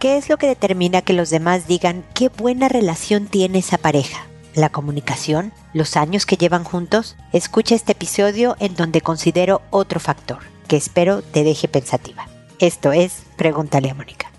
¿Qué es lo que determina que los demás digan qué buena relación tiene esa pareja? ¿La comunicación? ¿Los años que llevan juntos? Escucha este episodio en donde considero otro factor que espero te deje pensativa. Esto es Pregúntale a Mónica.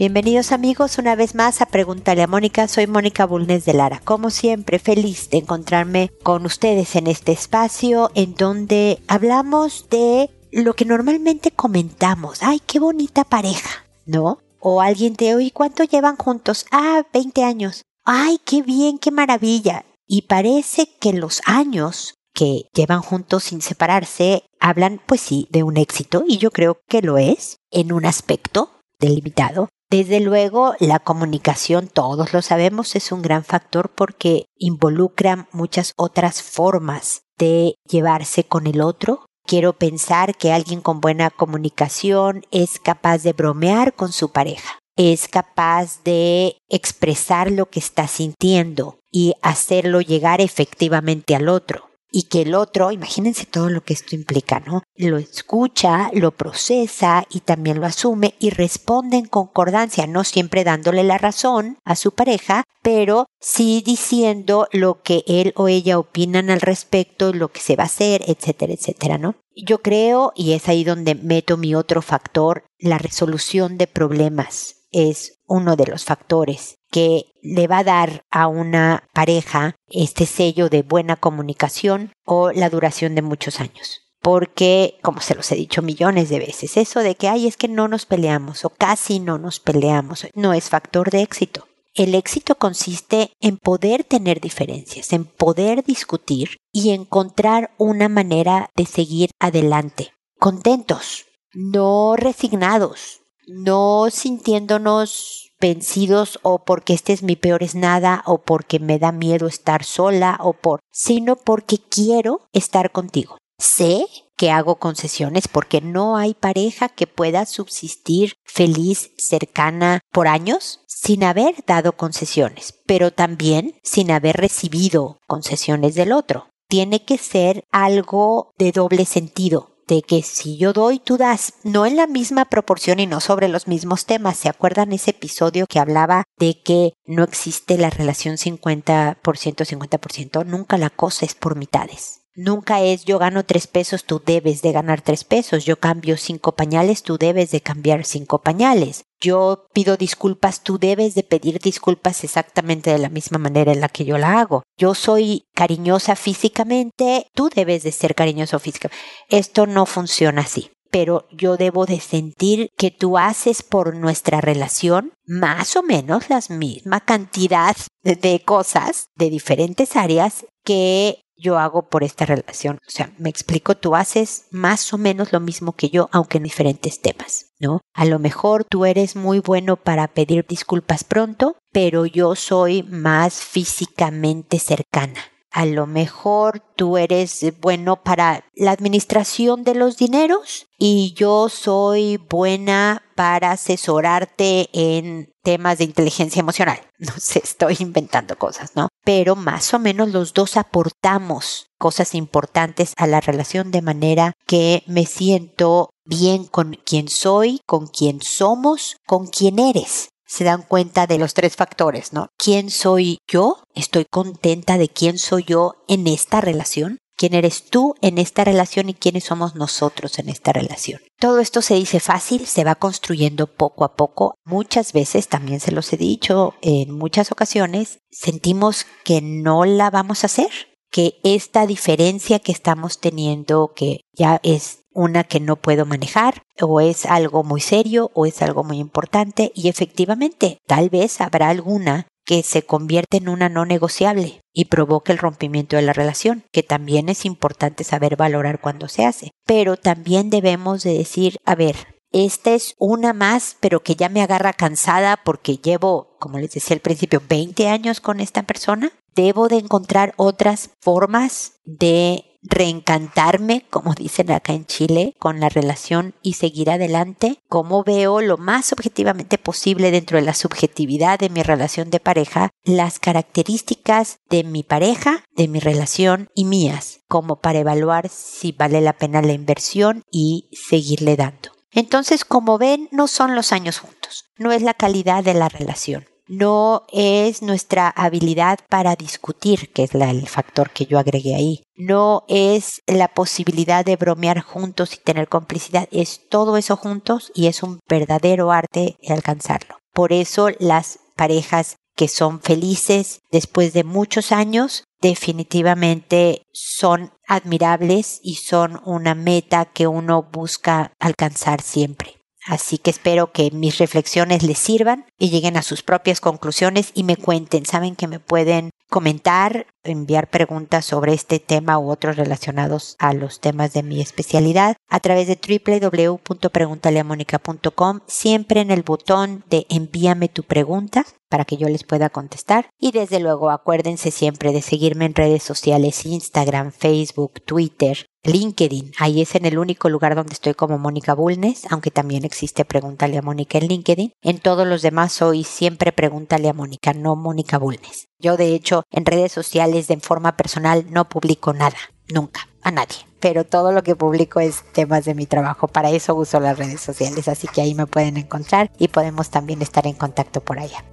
Bienvenidos amigos una vez más a Pregúntale a Mónica. Soy Mónica Bulnes de Lara. Como siempre, feliz de encontrarme con ustedes en este espacio en donde hablamos de lo que normalmente comentamos. Ay, qué bonita pareja, ¿no? O alguien te oye, ¿cuánto llevan juntos? Ah, 20 años. Ay, qué bien, qué maravilla. Y parece que los años que llevan juntos sin separarse hablan, pues sí, de un éxito, y yo creo que lo es, en un aspecto delimitado, desde luego, la comunicación, todos lo sabemos, es un gran factor porque involucra muchas otras formas de llevarse con el otro. Quiero pensar que alguien con buena comunicación es capaz de bromear con su pareja, es capaz de expresar lo que está sintiendo y hacerlo llegar efectivamente al otro y que el otro, imagínense todo lo que esto implica, ¿no? Lo escucha, lo procesa y también lo asume y responde en concordancia, no siempre dándole la razón a su pareja, pero sí diciendo lo que él o ella opinan al respecto, lo que se va a hacer, etcétera, etcétera, ¿no? Yo creo, y es ahí donde meto mi otro factor, la resolución de problemas es uno de los factores que le va a dar a una pareja este sello de buena comunicación o la duración de muchos años. Porque, como se los he dicho millones de veces, eso de que, ay, es que no nos peleamos o casi no nos peleamos, no es factor de éxito. El éxito consiste en poder tener diferencias, en poder discutir y encontrar una manera de seguir adelante, contentos, no resignados, no sintiéndonos vencidos o porque este es mi peor es nada o porque me da miedo estar sola o por, sino porque quiero estar contigo. Sé que hago concesiones porque no hay pareja que pueda subsistir feliz, cercana por años sin haber dado concesiones, pero también sin haber recibido concesiones del otro. Tiene que ser algo de doble sentido de que si yo doy, tú das, no en la misma proporción y no sobre los mismos temas. ¿Se acuerdan ese episodio que hablaba de que no existe la relación 50%, 50%? Nunca la cosa es por mitades. Nunca es yo gano tres pesos, tú debes de ganar tres pesos. Yo cambio cinco pañales, tú debes de cambiar cinco pañales. Yo pido disculpas, tú debes de pedir disculpas exactamente de la misma manera en la que yo la hago. Yo soy cariñosa físicamente, tú debes de ser cariñoso físicamente. Esto no funciona así pero yo debo de sentir que tú haces por nuestra relación más o menos la misma cantidad de cosas de diferentes áreas que yo hago por esta relación. O sea, me explico, tú haces más o menos lo mismo que yo, aunque en diferentes temas, ¿no? A lo mejor tú eres muy bueno para pedir disculpas pronto, pero yo soy más físicamente cercana. A lo mejor tú eres bueno para la administración de los dineros y yo soy buena para asesorarte en temas de inteligencia emocional. No sé, estoy inventando cosas, ¿no? Pero más o menos los dos aportamos cosas importantes a la relación de manera que me siento bien con quien soy, con quien somos, con quien eres se dan cuenta de los tres factores, ¿no? ¿Quién soy yo? ¿Estoy contenta de quién soy yo en esta relación? ¿Quién eres tú en esta relación y quiénes somos nosotros en esta relación? Todo esto se dice fácil, se va construyendo poco a poco. Muchas veces, también se los he dicho en muchas ocasiones, sentimos que no la vamos a hacer, que esta diferencia que estamos teniendo, que ya es una que no puedo manejar, o es algo muy serio, o es algo muy importante, y efectivamente, tal vez habrá alguna que se convierte en una no negociable y provoque el rompimiento de la relación, que también es importante saber valorar cuando se hace. Pero también debemos de decir, a ver, esta es una más, pero que ya me agarra cansada porque llevo, como les decía al principio, 20 años con esta persona. Debo de encontrar otras formas de reencantarme, como dicen acá en Chile, con la relación y seguir adelante, cómo veo lo más objetivamente posible dentro de la subjetividad de mi relación de pareja, las características de mi pareja, de mi relación y mías, como para evaluar si vale la pena la inversión y seguirle dando. Entonces, como ven, no son los años juntos, no es la calidad de la relación, no es nuestra habilidad para discutir, que es el factor que yo agregué ahí, no es la posibilidad de bromear juntos y tener complicidad, es todo eso juntos y es un verdadero arte alcanzarlo. Por eso las parejas que son felices después de muchos años definitivamente son admirables y son una meta que uno busca alcanzar siempre. Así que espero que mis reflexiones les sirvan y lleguen a sus propias conclusiones y me cuenten. Saben que me pueden comentar, enviar preguntas sobre este tema u otros relacionados a los temas de mi especialidad a través de www.preguntaleamónica.com, siempre en el botón de envíame tu pregunta para que yo les pueda contestar. Y desde luego acuérdense siempre de seguirme en redes sociales, Instagram, Facebook, Twitter, LinkedIn. Ahí es en el único lugar donde estoy como Mónica Bulnes, aunque también existe Pregúntale a Mónica en LinkedIn. En todos los demás soy siempre Pregúntale a Mónica, no Mónica Bulnes. Yo de hecho en redes sociales de forma personal no publico nada, nunca, a nadie. Pero todo lo que publico es temas de mi trabajo. Para eso uso las redes sociales, así que ahí me pueden encontrar y podemos también estar en contacto por allá.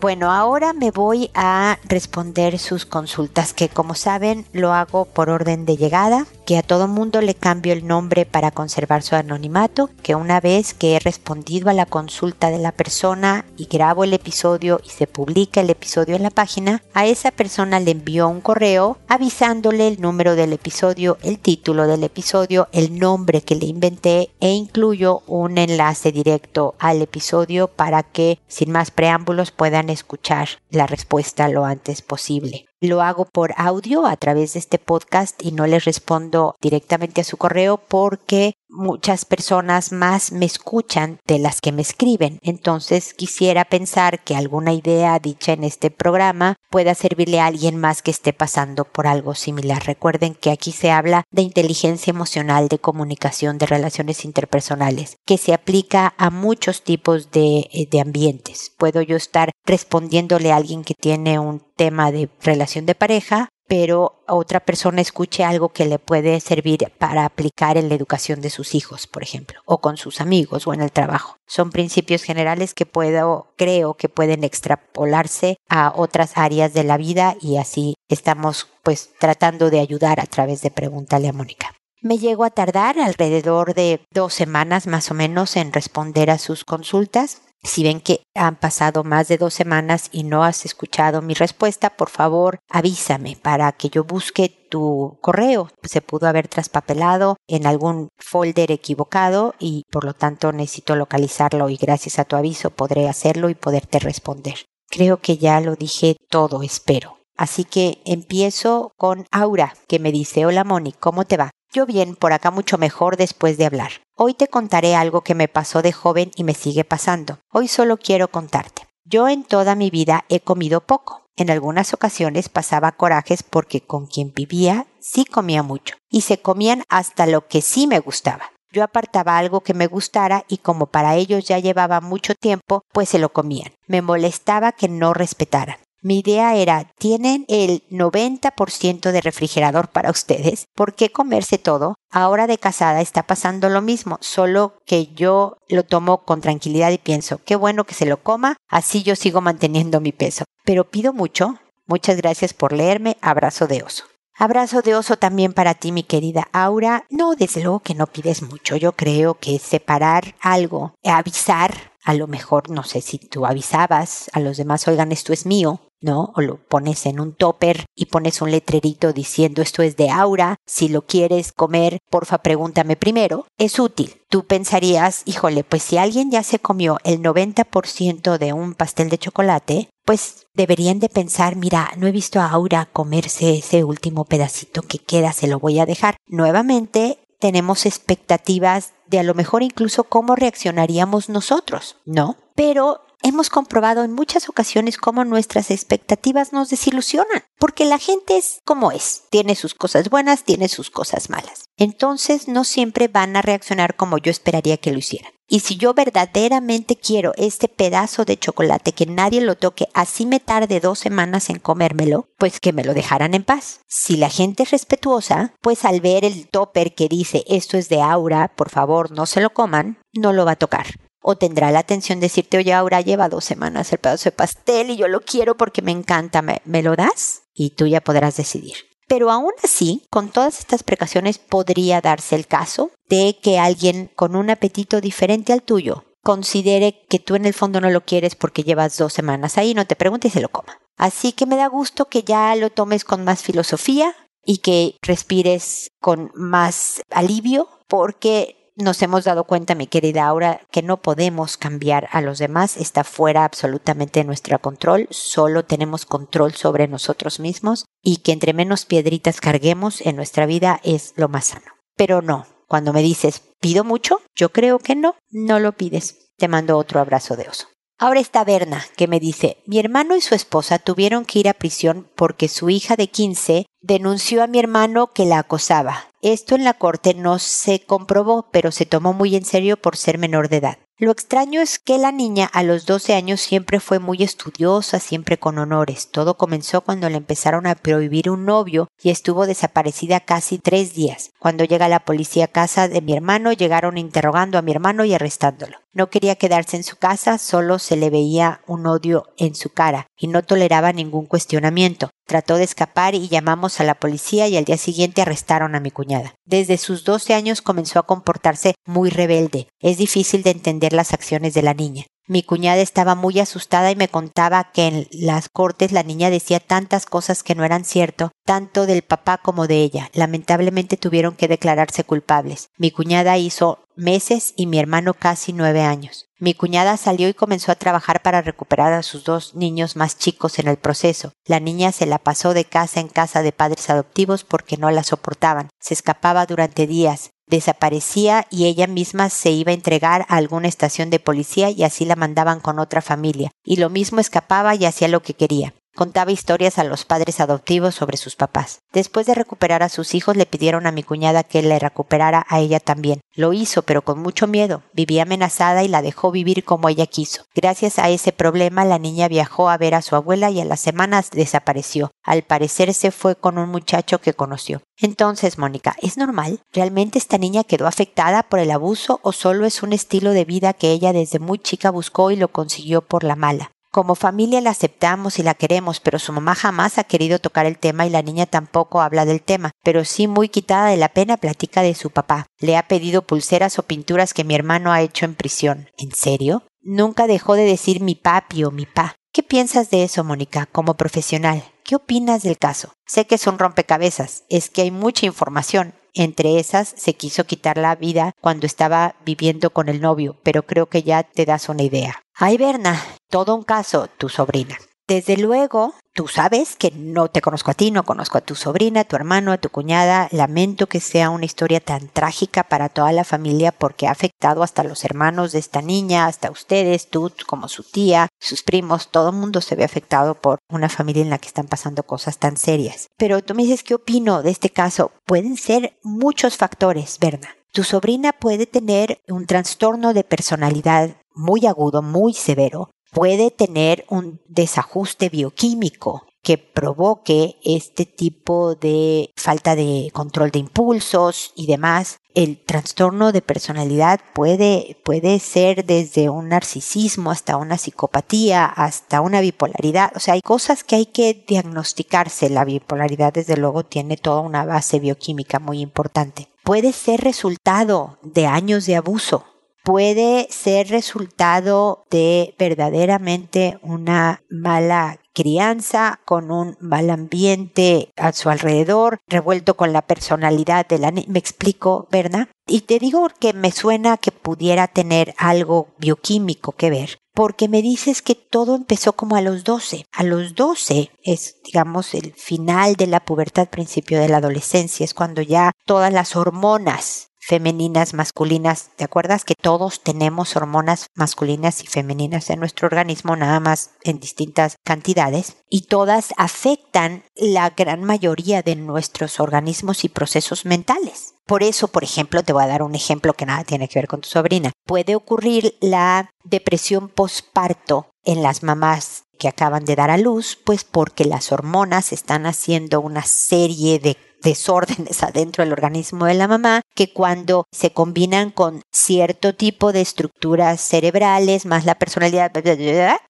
Bueno, ahora me voy a responder sus consultas, que como saben lo hago por orden de llegada, que a todo mundo le cambio el nombre para conservar su anonimato, que una vez que he respondido a la consulta de la persona y grabo el episodio y se publica el episodio en la página, a esa persona le envío un correo avisándole el número del episodio, el título del episodio, el nombre que le inventé e incluyo un enlace directo al episodio para que sin más preámbulos puedan escuchar la respuesta lo antes posible. Lo hago por audio a través de este podcast y no les respondo directamente a su correo porque muchas personas más me escuchan de las que me escriben. Entonces quisiera pensar que alguna idea dicha en este programa pueda servirle a alguien más que esté pasando por algo similar. Recuerden que aquí se habla de inteligencia emocional, de comunicación, de relaciones interpersonales, que se aplica a muchos tipos de, eh, de ambientes. Puedo yo estar respondiéndole a alguien que tiene un tema de relación de pareja pero otra persona escuche algo que le puede servir para aplicar en la educación de sus hijos, por ejemplo, o con sus amigos o en el trabajo. Son principios generales que puedo, creo que pueden extrapolarse a otras áreas de la vida y así estamos pues tratando de ayudar a través de Pregúntale a Mónica. Me llego a tardar alrededor de dos semanas más o menos en responder a sus consultas. Si ven que han pasado más de dos semanas y no has escuchado mi respuesta, por favor avísame para que yo busque tu correo. Se pudo haber traspapelado en algún folder equivocado y por lo tanto necesito localizarlo y gracias a tu aviso podré hacerlo y poderte responder. Creo que ya lo dije todo, espero. Así que empiezo con Aura, que me dice, hola Moni, ¿cómo te va? Yo bien, por acá mucho mejor después de hablar. Hoy te contaré algo que me pasó de joven y me sigue pasando. Hoy solo quiero contarte. Yo en toda mi vida he comido poco. En algunas ocasiones pasaba corajes porque con quien vivía sí comía mucho y se comían hasta lo que sí me gustaba. Yo apartaba algo que me gustara y como para ellos ya llevaba mucho tiempo, pues se lo comían. Me molestaba que no respetaran. Mi idea era, tienen el 90% de refrigerador para ustedes, ¿por qué comerse todo? Ahora de casada está pasando lo mismo, solo que yo lo tomo con tranquilidad y pienso, qué bueno que se lo coma, así yo sigo manteniendo mi peso. Pero pido mucho, muchas gracias por leerme, abrazo de oso. Abrazo de oso también para ti, mi querida Aura. No, desde luego que no pides mucho. Yo creo que separar algo, avisar, a lo mejor, no sé si tú avisabas a los demás, oigan, esto es mío, ¿no? O lo pones en un topper y pones un letrerito diciendo esto es de Aura, si lo quieres comer, porfa pregúntame primero, es útil. Tú pensarías, híjole, pues si alguien ya se comió el 90% de un pastel de chocolate, pues deberían de pensar, mira, no he visto a Aura comerse ese último pedacito que queda, se lo voy a dejar. Nuevamente, tenemos expectativas de a lo mejor incluso cómo reaccionaríamos nosotros, ¿no? Pero hemos comprobado en muchas ocasiones cómo nuestras expectativas nos desilusionan, porque la gente es como es, tiene sus cosas buenas, tiene sus cosas malas. Entonces no siempre van a reaccionar como yo esperaría que lo hicieran. Y si yo verdaderamente quiero este pedazo de chocolate que nadie lo toque, así me tarde dos semanas en comérmelo, pues que me lo dejaran en paz. Si la gente es respetuosa, pues al ver el topper que dice esto es de Aura, por favor no se lo coman, no lo va a tocar o tendrá la atención de decirte, oye, Aura, lleva dos semanas el pedazo de pastel y yo lo quiero porque me encanta, ¿me, ¿me, lo das? Y tú ya podrás decidir. Pero aún así, con todas estas precauciones, podría darse el caso de que alguien con un apetito diferente al tuyo considere que tú en el fondo no lo quieres porque llevas dos semanas ahí, no te pregunte y se lo coma. Así que me da gusto que ya lo tomes con más filosofía y que respires con más alivio porque nos hemos dado cuenta, mi querida Aura, que no podemos cambiar a los demás, está fuera absolutamente de nuestro control, solo tenemos control sobre nosotros mismos y que entre menos piedritas carguemos en nuestra vida es lo más sano. Pero no, cuando me dices, ¿pido mucho? Yo creo que no, no lo pides. Te mando otro abrazo de oso. Ahora está Berna, que me dice, mi hermano y su esposa tuvieron que ir a prisión porque su hija de 15 denunció a mi hermano que la acosaba. Esto en la corte no se comprobó, pero se tomó muy en serio por ser menor de edad. Lo extraño es que la niña a los 12 años siempre fue muy estudiosa, siempre con honores. Todo comenzó cuando le empezaron a prohibir un novio y estuvo desaparecida casi tres días. Cuando llega la policía a casa de mi hermano, llegaron interrogando a mi hermano y arrestándolo. No quería quedarse en su casa, solo se le veía un odio en su cara y no toleraba ningún cuestionamiento. Trató de escapar y llamamos a la policía y al día siguiente arrestaron a mi cuñada. Desde sus 12 años comenzó a comportarse muy rebelde. Es difícil de entender las acciones de la niña. Mi cuñada estaba muy asustada y me contaba que en las cortes la niña decía tantas cosas que no eran cierto, tanto del papá como de ella. Lamentablemente tuvieron que declararse culpables. Mi cuñada hizo meses y mi hermano casi nueve años. Mi cuñada salió y comenzó a trabajar para recuperar a sus dos niños más chicos en el proceso. La niña se la pasó de casa en casa de padres adoptivos porque no la soportaban. Se escapaba durante días desaparecía y ella misma se iba a entregar a alguna estación de policía y así la mandaban con otra familia, y lo mismo escapaba y hacía lo que quería. Contaba historias a los padres adoptivos sobre sus papás. Después de recuperar a sus hijos le pidieron a mi cuñada que le recuperara a ella también. Lo hizo, pero con mucho miedo. Vivía amenazada y la dejó vivir como ella quiso. Gracias a ese problema la niña viajó a ver a su abuela y a las semanas desapareció. Al parecer se fue con un muchacho que conoció. Entonces, Mónica, ¿es normal? ¿Realmente esta niña quedó afectada por el abuso o solo es un estilo de vida que ella desde muy chica buscó y lo consiguió por la mala? Como familia la aceptamos y la queremos, pero su mamá jamás ha querido tocar el tema y la niña tampoco habla del tema, pero sí muy quitada de la pena platica de su papá. Le ha pedido pulseras o pinturas que mi hermano ha hecho en prisión. ¿En serio? Nunca dejó de decir mi papi o mi pa. ¿Qué piensas de eso, Mónica, como profesional? ¿Qué opinas del caso? Sé que es un rompecabezas, es que hay mucha información. Entre esas se quiso quitar la vida cuando estaba viviendo con el novio, pero creo que ya te das una idea. Ay, Berna, todo un caso, tu sobrina. Desde luego, tú sabes que no te conozco a ti, no conozco a tu sobrina, a tu hermano, a tu cuñada. Lamento que sea una historia tan trágica para toda la familia porque ha afectado hasta los hermanos de esta niña, hasta ustedes, tú como su tía, sus primos, todo el mundo se ve afectado por una familia en la que están pasando cosas tan serias. Pero tú me dices, ¿qué opino de este caso? Pueden ser muchos factores, Berna. Tu sobrina puede tener un trastorno de personalidad muy agudo, muy severo, puede tener un desajuste bioquímico que provoque este tipo de falta de control de impulsos y demás. El trastorno de personalidad puede, puede ser desde un narcisismo hasta una psicopatía, hasta una bipolaridad. O sea, hay cosas que hay que diagnosticarse. La bipolaridad, desde luego, tiene toda una base bioquímica muy importante. Puede ser resultado de años de abuso puede ser resultado de verdaderamente una mala crianza, con un mal ambiente a su alrededor, revuelto con la personalidad de la Me explico, ¿verdad? Y te digo que me suena que pudiera tener algo bioquímico que ver, porque me dices que todo empezó como a los 12. A los 12 es, digamos, el final de la pubertad, principio de la adolescencia, es cuando ya todas las hormonas femeninas, masculinas. ¿Te acuerdas que todos tenemos hormonas masculinas y femeninas en nuestro organismo, nada más en distintas cantidades? Y todas afectan la gran mayoría de nuestros organismos y procesos mentales. Por eso, por ejemplo, te voy a dar un ejemplo que nada tiene que ver con tu sobrina. Puede ocurrir la depresión posparto en las mamás que acaban de dar a luz, pues porque las hormonas están haciendo una serie de desórdenes adentro del organismo de la mamá que cuando se combinan con cierto tipo de estructuras cerebrales más la personalidad,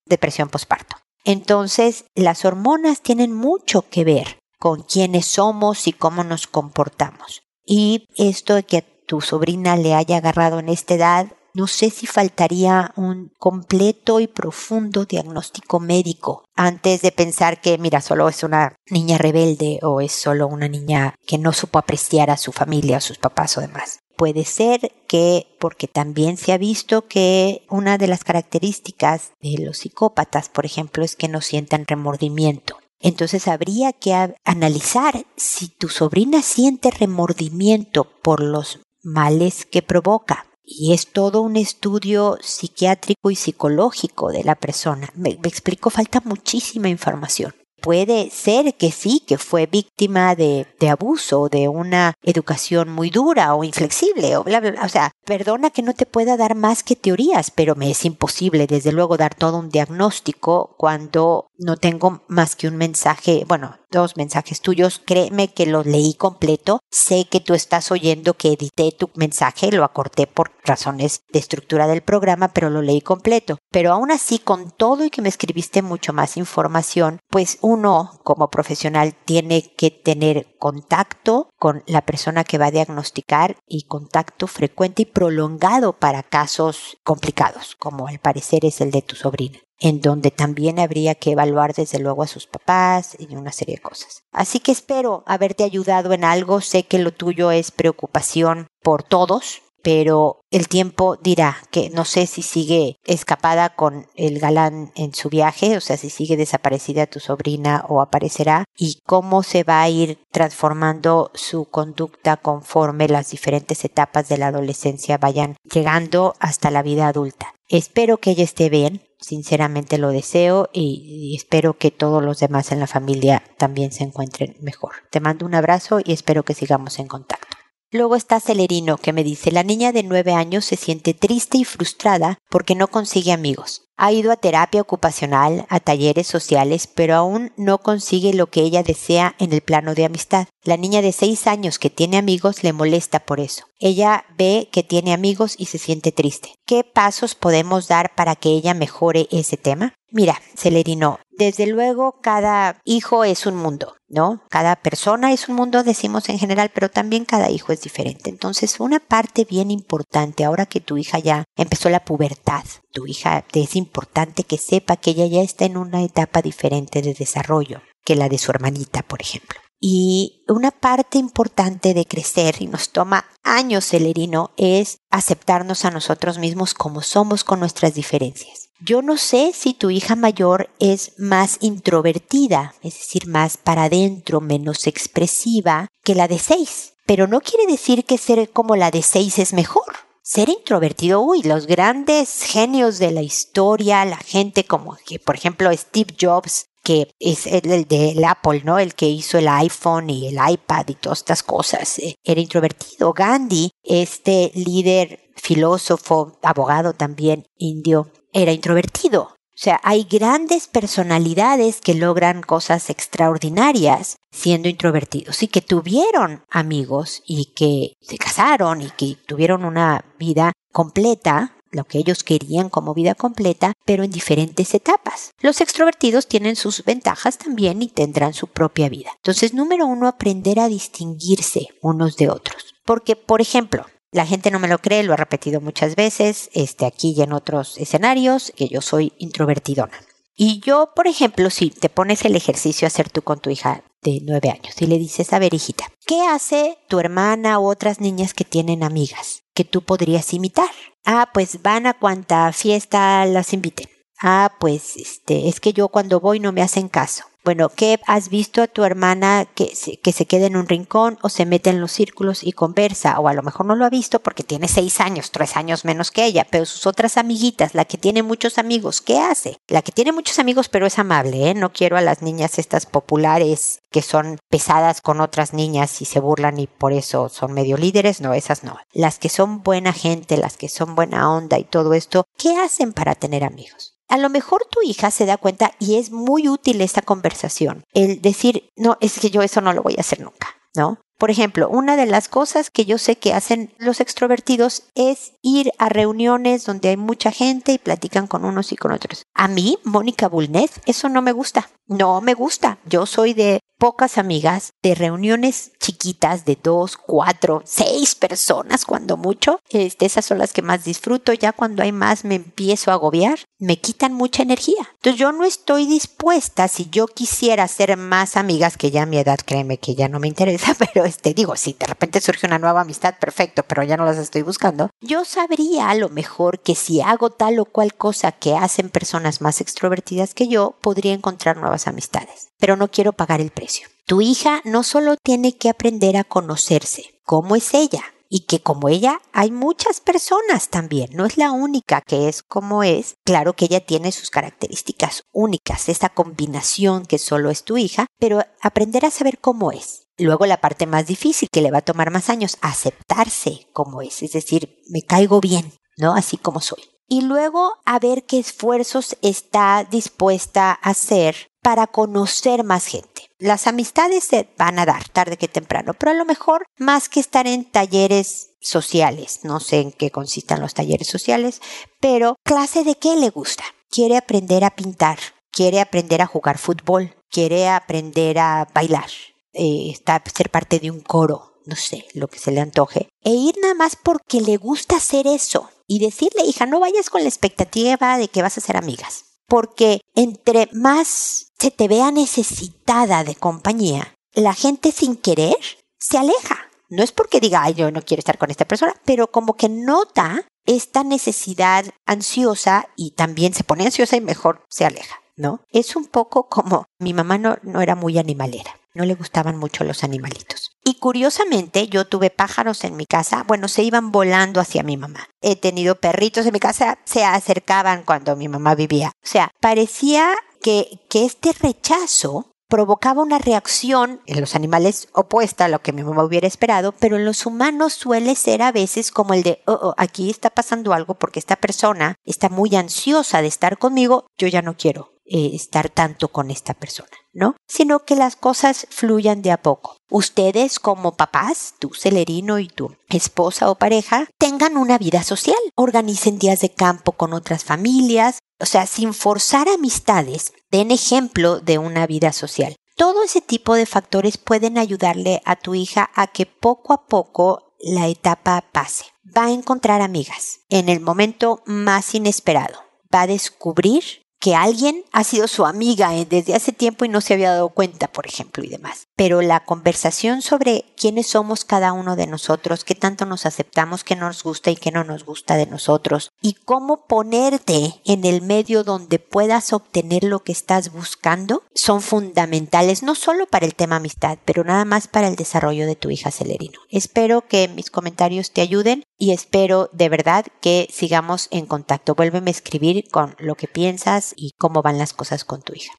depresión posparto. Entonces, las hormonas tienen mucho que ver con quiénes somos y cómo nos comportamos. Y esto de que a tu sobrina le haya agarrado en esta edad no sé si faltaría un completo y profundo diagnóstico médico antes de pensar que, mira, solo es una niña rebelde o es solo una niña que no supo apreciar a su familia, a sus papás o demás. Puede ser que, porque también se ha visto que una de las características de los psicópatas, por ejemplo, es que no sientan remordimiento. Entonces habría que analizar si tu sobrina siente remordimiento por los males que provoca y es todo un estudio psiquiátrico y psicológico de la persona. Me, explico, falta muchísima información. Puede ser que sí, que fue víctima de, de abuso, de una educación muy dura o inflexible, o bla, bla, bla. O sea, perdona que no te pueda dar más que teorías, pero me es imposible, desde luego, dar todo un diagnóstico cuando no tengo más que un mensaje, bueno, dos mensajes tuyos. Créeme que los leí completo. Sé que tú estás oyendo que edité tu mensaje, lo acorté por razones de estructura del programa, pero lo leí completo. Pero aún así, con todo y que me escribiste mucho más información, pues uno como profesional tiene que tener contacto con la persona que va a diagnosticar y contacto frecuente y prolongado para casos complicados, como al parecer es el de tu sobrina en donde también habría que evaluar desde luego a sus papás y una serie de cosas. Así que espero haberte ayudado en algo, sé que lo tuyo es preocupación por todos, pero el tiempo dirá que no sé si sigue escapada con el galán en su viaje, o sea, si sigue desaparecida tu sobrina o aparecerá, y cómo se va a ir transformando su conducta conforme las diferentes etapas de la adolescencia vayan llegando hasta la vida adulta. Espero que ella esté bien, sinceramente lo deseo y, espero que todos los demás en la familia también se encuentren mejor. Te mando un abrazo y espero que sigamos en contacto. Luego está Celerino, que me dice, la niña de nueve años se siente triste y frustrada porque no consigue amigos. Ha ido a terapia ocupacional, a talleres sociales, pero aún no consigue lo que ella desea en el plano de amistad. La niña de seis años que tiene amigos le molesta por eso. Ella ve que tiene amigos y se siente triste. ¿Qué pasos podemos dar para que ella mejore ese tema? Mira, Celerino, desde luego cada hijo es un mundo, ¿no? Cada persona es un mundo, decimos en general, pero también cada hijo es diferente. Entonces, una parte bien importante, ahora que tu hija ya empezó la pubertad, tu hija es importante que sepa que ella ya está en una etapa diferente de desarrollo que la de su hermanita, por ejemplo. Y una parte importante de crecer, y nos toma años celerino, es aceptarnos a nosotros mismos como somos con nuestras diferencias. Yo no sé si tu hija mayor es más introvertida, es decir, más para adentro, menos expresiva que la de seis, pero no quiere decir que ser como la de seis es mejor ser introvertido, uy, los grandes genios de la historia, la gente como por ejemplo, Steve Jobs, que es el, del Apple, ¿no? El que hizo el iPhone y el iPad y todas estas cosas. Eh, era introvertido. Gandhi, este líder filósofo, abogado también indio, era introvertido. O sea, hay grandes personalidades que logran cosas extraordinarias siendo introvertidos y que tuvieron amigos y que se casaron y que tuvieron una vida completa lo que ellos querían como vida completa, pero en diferentes etapas. Los extrovertidos tienen sus ventajas también y tendrán su propia vida. Entonces, número uno, aprender a distinguirse unos de otros. Porque, por ejemplo, la gente no me lo cree, lo he repetido muchas veces, este, aquí y en otros escenarios, que yo soy introvertidona. Y yo, por ejemplo, si te pones el ejercicio a hacer tú con tu hija de nueve años y le dices, a ver, hijita, ¿qué hace tu hermana u otras niñas que tienen amigas que tú podrías imitar? Ah, pues van a cuanta fiesta las inviten. Ah, pues este, es que yo cuando voy no me hacen caso. Bueno, ¿qué has visto a tu hermana que se, que se quede en un rincón o se mete en los círculos y conversa? O a lo mejor no lo ha visto porque tiene seis años, tres años menos que ella, pero sus otras amiguitas, la que tiene muchos amigos, ¿qué hace? La que tiene muchos amigos pero es amable, ¿eh? No quiero a las niñas estas populares que son pesadas con otras niñas y se burlan y por eso son medio líderes, no, esas no. Las que son buena gente, las que son buena onda y todo esto, ¿qué hacen para tener amigos? A lo mejor tu hija se da cuenta y es muy útil esta conversación, el decir, no, es que yo eso no lo voy a hacer nunca, ¿no? Por ejemplo, una de las cosas que yo sé que hacen los extrovertidos es ir a reuniones donde hay mucha gente y platican con unos y con otros. A mí, Mónica Bulnet, eso no me gusta. No me gusta. Yo soy de pocas amigas, de reuniones chiquitas de dos, cuatro, seis personas cuando mucho. Este, esas son las que más disfruto. Ya cuando hay más me empiezo a agobiar. Me quitan mucha energía. Entonces yo no estoy dispuesta, si yo quisiera ser más amigas, que ya a mi edad créeme que ya no me interesa, pero este digo, si de repente surge una nueva amistad, perfecto, pero ya no las estoy buscando. Yo sabría a lo mejor que si hago tal o cual cosa que hacen personas más extrovertidas que yo, podría encontrar nuevas amistades. Pero no quiero pagar el precio. Tu hija no solo tiene que aprender a conocerse, cómo es ella, y que como ella hay muchas personas también, no es la única que es como es, claro que ella tiene sus características únicas, esa combinación que solo es tu hija, pero aprender a saber cómo es. Luego la parte más difícil que le va a tomar más años, aceptarse como es, es decir, me caigo bien, ¿no? Así como soy. Y luego a ver qué esfuerzos está dispuesta a hacer para conocer más gente. Las amistades se van a dar tarde que temprano, pero a lo mejor más que estar en talleres sociales, no sé en qué consistan los talleres sociales, pero clase de qué le gusta. Quiere aprender a pintar, quiere aprender a jugar fútbol, quiere aprender a bailar, eh, está, ser parte de un coro, no sé, lo que se le antoje, e ir nada más porque le gusta hacer eso y decirle, hija, no vayas con la expectativa de que vas a ser amigas, porque entre más se te vea necesitada de compañía, la gente sin querer se aleja. No es porque diga, ay, yo no quiero estar con esta persona, pero como que nota esta necesidad ansiosa y también se pone ansiosa y mejor se aleja, ¿no? Es un poco como mi mamá no, no era muy animalera no le gustaban mucho los animalitos. Y curiosamente yo tuve pájaros en mi casa, bueno, se iban volando hacia mi mamá. He tenido perritos en mi casa, se acercaban cuando mi mamá vivía. O sea, parecía que, que este rechazo provocaba una reacción en los animales opuesta a lo que mi mamá hubiera esperado, pero en los humanos suele ser a veces como el de, oh, oh, aquí está pasando algo porque esta persona está muy ansiosa de estar conmigo, yo ya no quiero eh, estar tanto con esta persona, ¿no? Sino que las cosas fluyan de a poco. Ustedes como papás, tu celerino y tu esposa o pareja, tengan una vida social, organicen días de campo con otras familias, o sea, sin forzar amistades, den ejemplo de una vida social. Todo ese tipo de factores pueden ayudarle a tu hija a que poco a poco la etapa pase. Va a encontrar amigas en el momento más inesperado. Va a descubrir que alguien ha sido su amiga eh, desde hace tiempo y no se había dado cuenta, por ejemplo, y demás. Pero la conversación sobre quiénes somos cada uno de nosotros, qué tanto nos aceptamos, qué nos gusta y qué no nos gusta de nosotros, y cómo ponerte en el medio donde puedas obtener lo que estás buscando, son fundamentales, no solo para el tema amistad, pero nada más para el desarrollo de tu hija Celerino. Espero que mis comentarios te ayuden y espero de verdad que sigamos en contacto. Vuélveme a escribir con lo que piensas y cómo van las cosas con tu hija.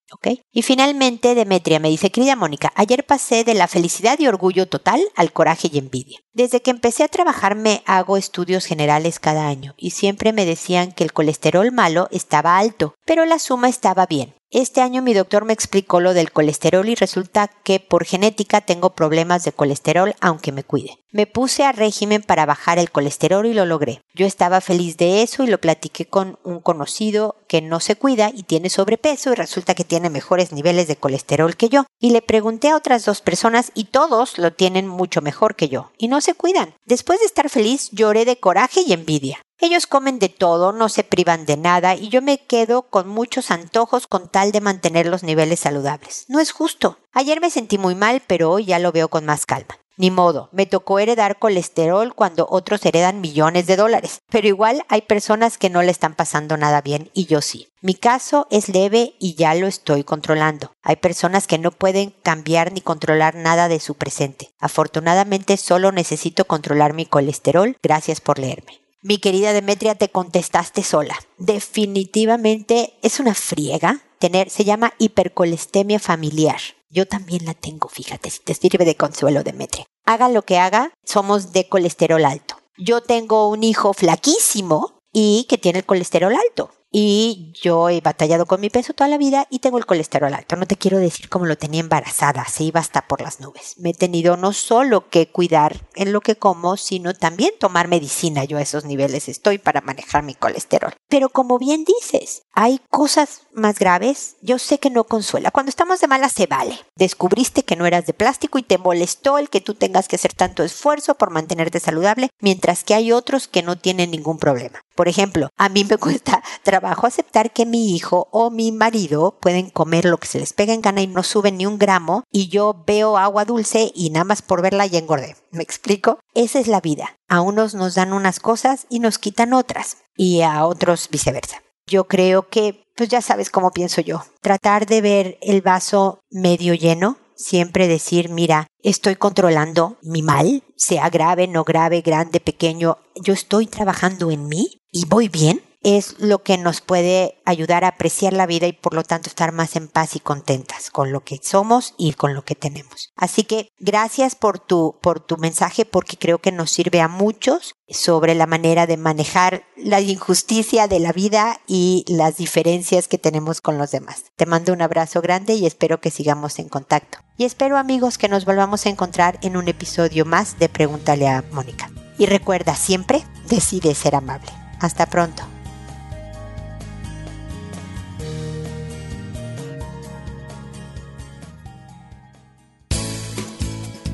Y finalmente Demetria me dice, querida Mónica, ayer pasé de la felicidad y orgullo total al coraje y envidia. Desde que empecé a trabajar me hago estudios generales cada año y siempre me decían que el colesterol malo estaba alto, pero la suma estaba bien. Este año mi doctor me explicó lo del colesterol y resulta que por genética tengo problemas de colesterol aunque me cuide. Me puse a régimen para bajar el colesterol y lo logré. Yo estaba feliz de eso y lo platiqué con un conocido que no se cuida y tiene sobrepeso y resulta que tiene mejores niveles de colesterol que yo. Y le pregunté a otras dos personas y todos lo tienen mucho mejor que yo y se cuidan. Después de estar feliz lloré de coraje y envidia. Ellos comen de todo, no se privan de nada y yo me quedo con muchos antojos con tal de mantener los niveles saludables. No es justo. Ayer me sentí muy mal, pero hoy ya lo veo con más calma. Ni modo, me tocó heredar colesterol cuando otros heredan millones de dólares. Pero igual hay personas que no le están pasando nada bien y yo sí. Mi caso es leve y ya lo estoy controlando. Hay personas que no pueden cambiar ni controlar nada de su presente. Afortunadamente solo necesito controlar mi colesterol. Gracias por leerme. Mi querida Demetria, te contestaste sola. Definitivamente es una friega tener, se llama hipercolestemia familiar. Yo también la tengo, fíjate, si te sirve de consuelo, Demetria. Haga lo que haga, somos de colesterol alto. Yo tengo un hijo flaquísimo y que tiene el colesterol alto y yo he batallado con mi peso toda la vida y tengo el colesterol alto. No te quiero decir cómo lo tenía embarazada, se iba hasta por las nubes. Me he tenido no solo que cuidar en lo que como, sino también tomar medicina. Yo a esos niveles estoy para manejar mi colesterol. Pero como bien dices, hay cosas más graves. Yo sé que no consuela. Cuando estamos de mala se vale. Descubriste que no eras de plástico y te molestó el que tú tengas que hacer tanto esfuerzo por mantenerte saludable, mientras que hay otros que no tienen ningún problema. Por ejemplo, a mí me cuesta trabajo aceptar que mi hijo o mi marido pueden comer lo que se les pega en gana y no suben ni un gramo y yo veo agua dulce y nada más por verla ya engordé. ¿Me explico? Esa es la vida. A unos nos dan unas cosas y nos quitan otras y a otros viceversa. Yo creo que, pues ya sabes cómo pienso yo, tratar de ver el vaso medio lleno siempre decir, mira, estoy controlando mi mal, sea grave, no grave, grande, pequeño, yo estoy trabajando en mí y voy bien es lo que nos puede ayudar a apreciar la vida y por lo tanto estar más en paz y contentas con lo que somos y con lo que tenemos. Así que gracias por tu, por tu mensaje porque creo que nos sirve a muchos sobre la manera de manejar la injusticia de la vida y las diferencias que tenemos con los demás. Te mando un abrazo grande y espero que sigamos en contacto. Y espero amigos que nos volvamos a encontrar en un episodio más de Pregúntale a Mónica. Y recuerda siempre, decide ser amable. Hasta pronto.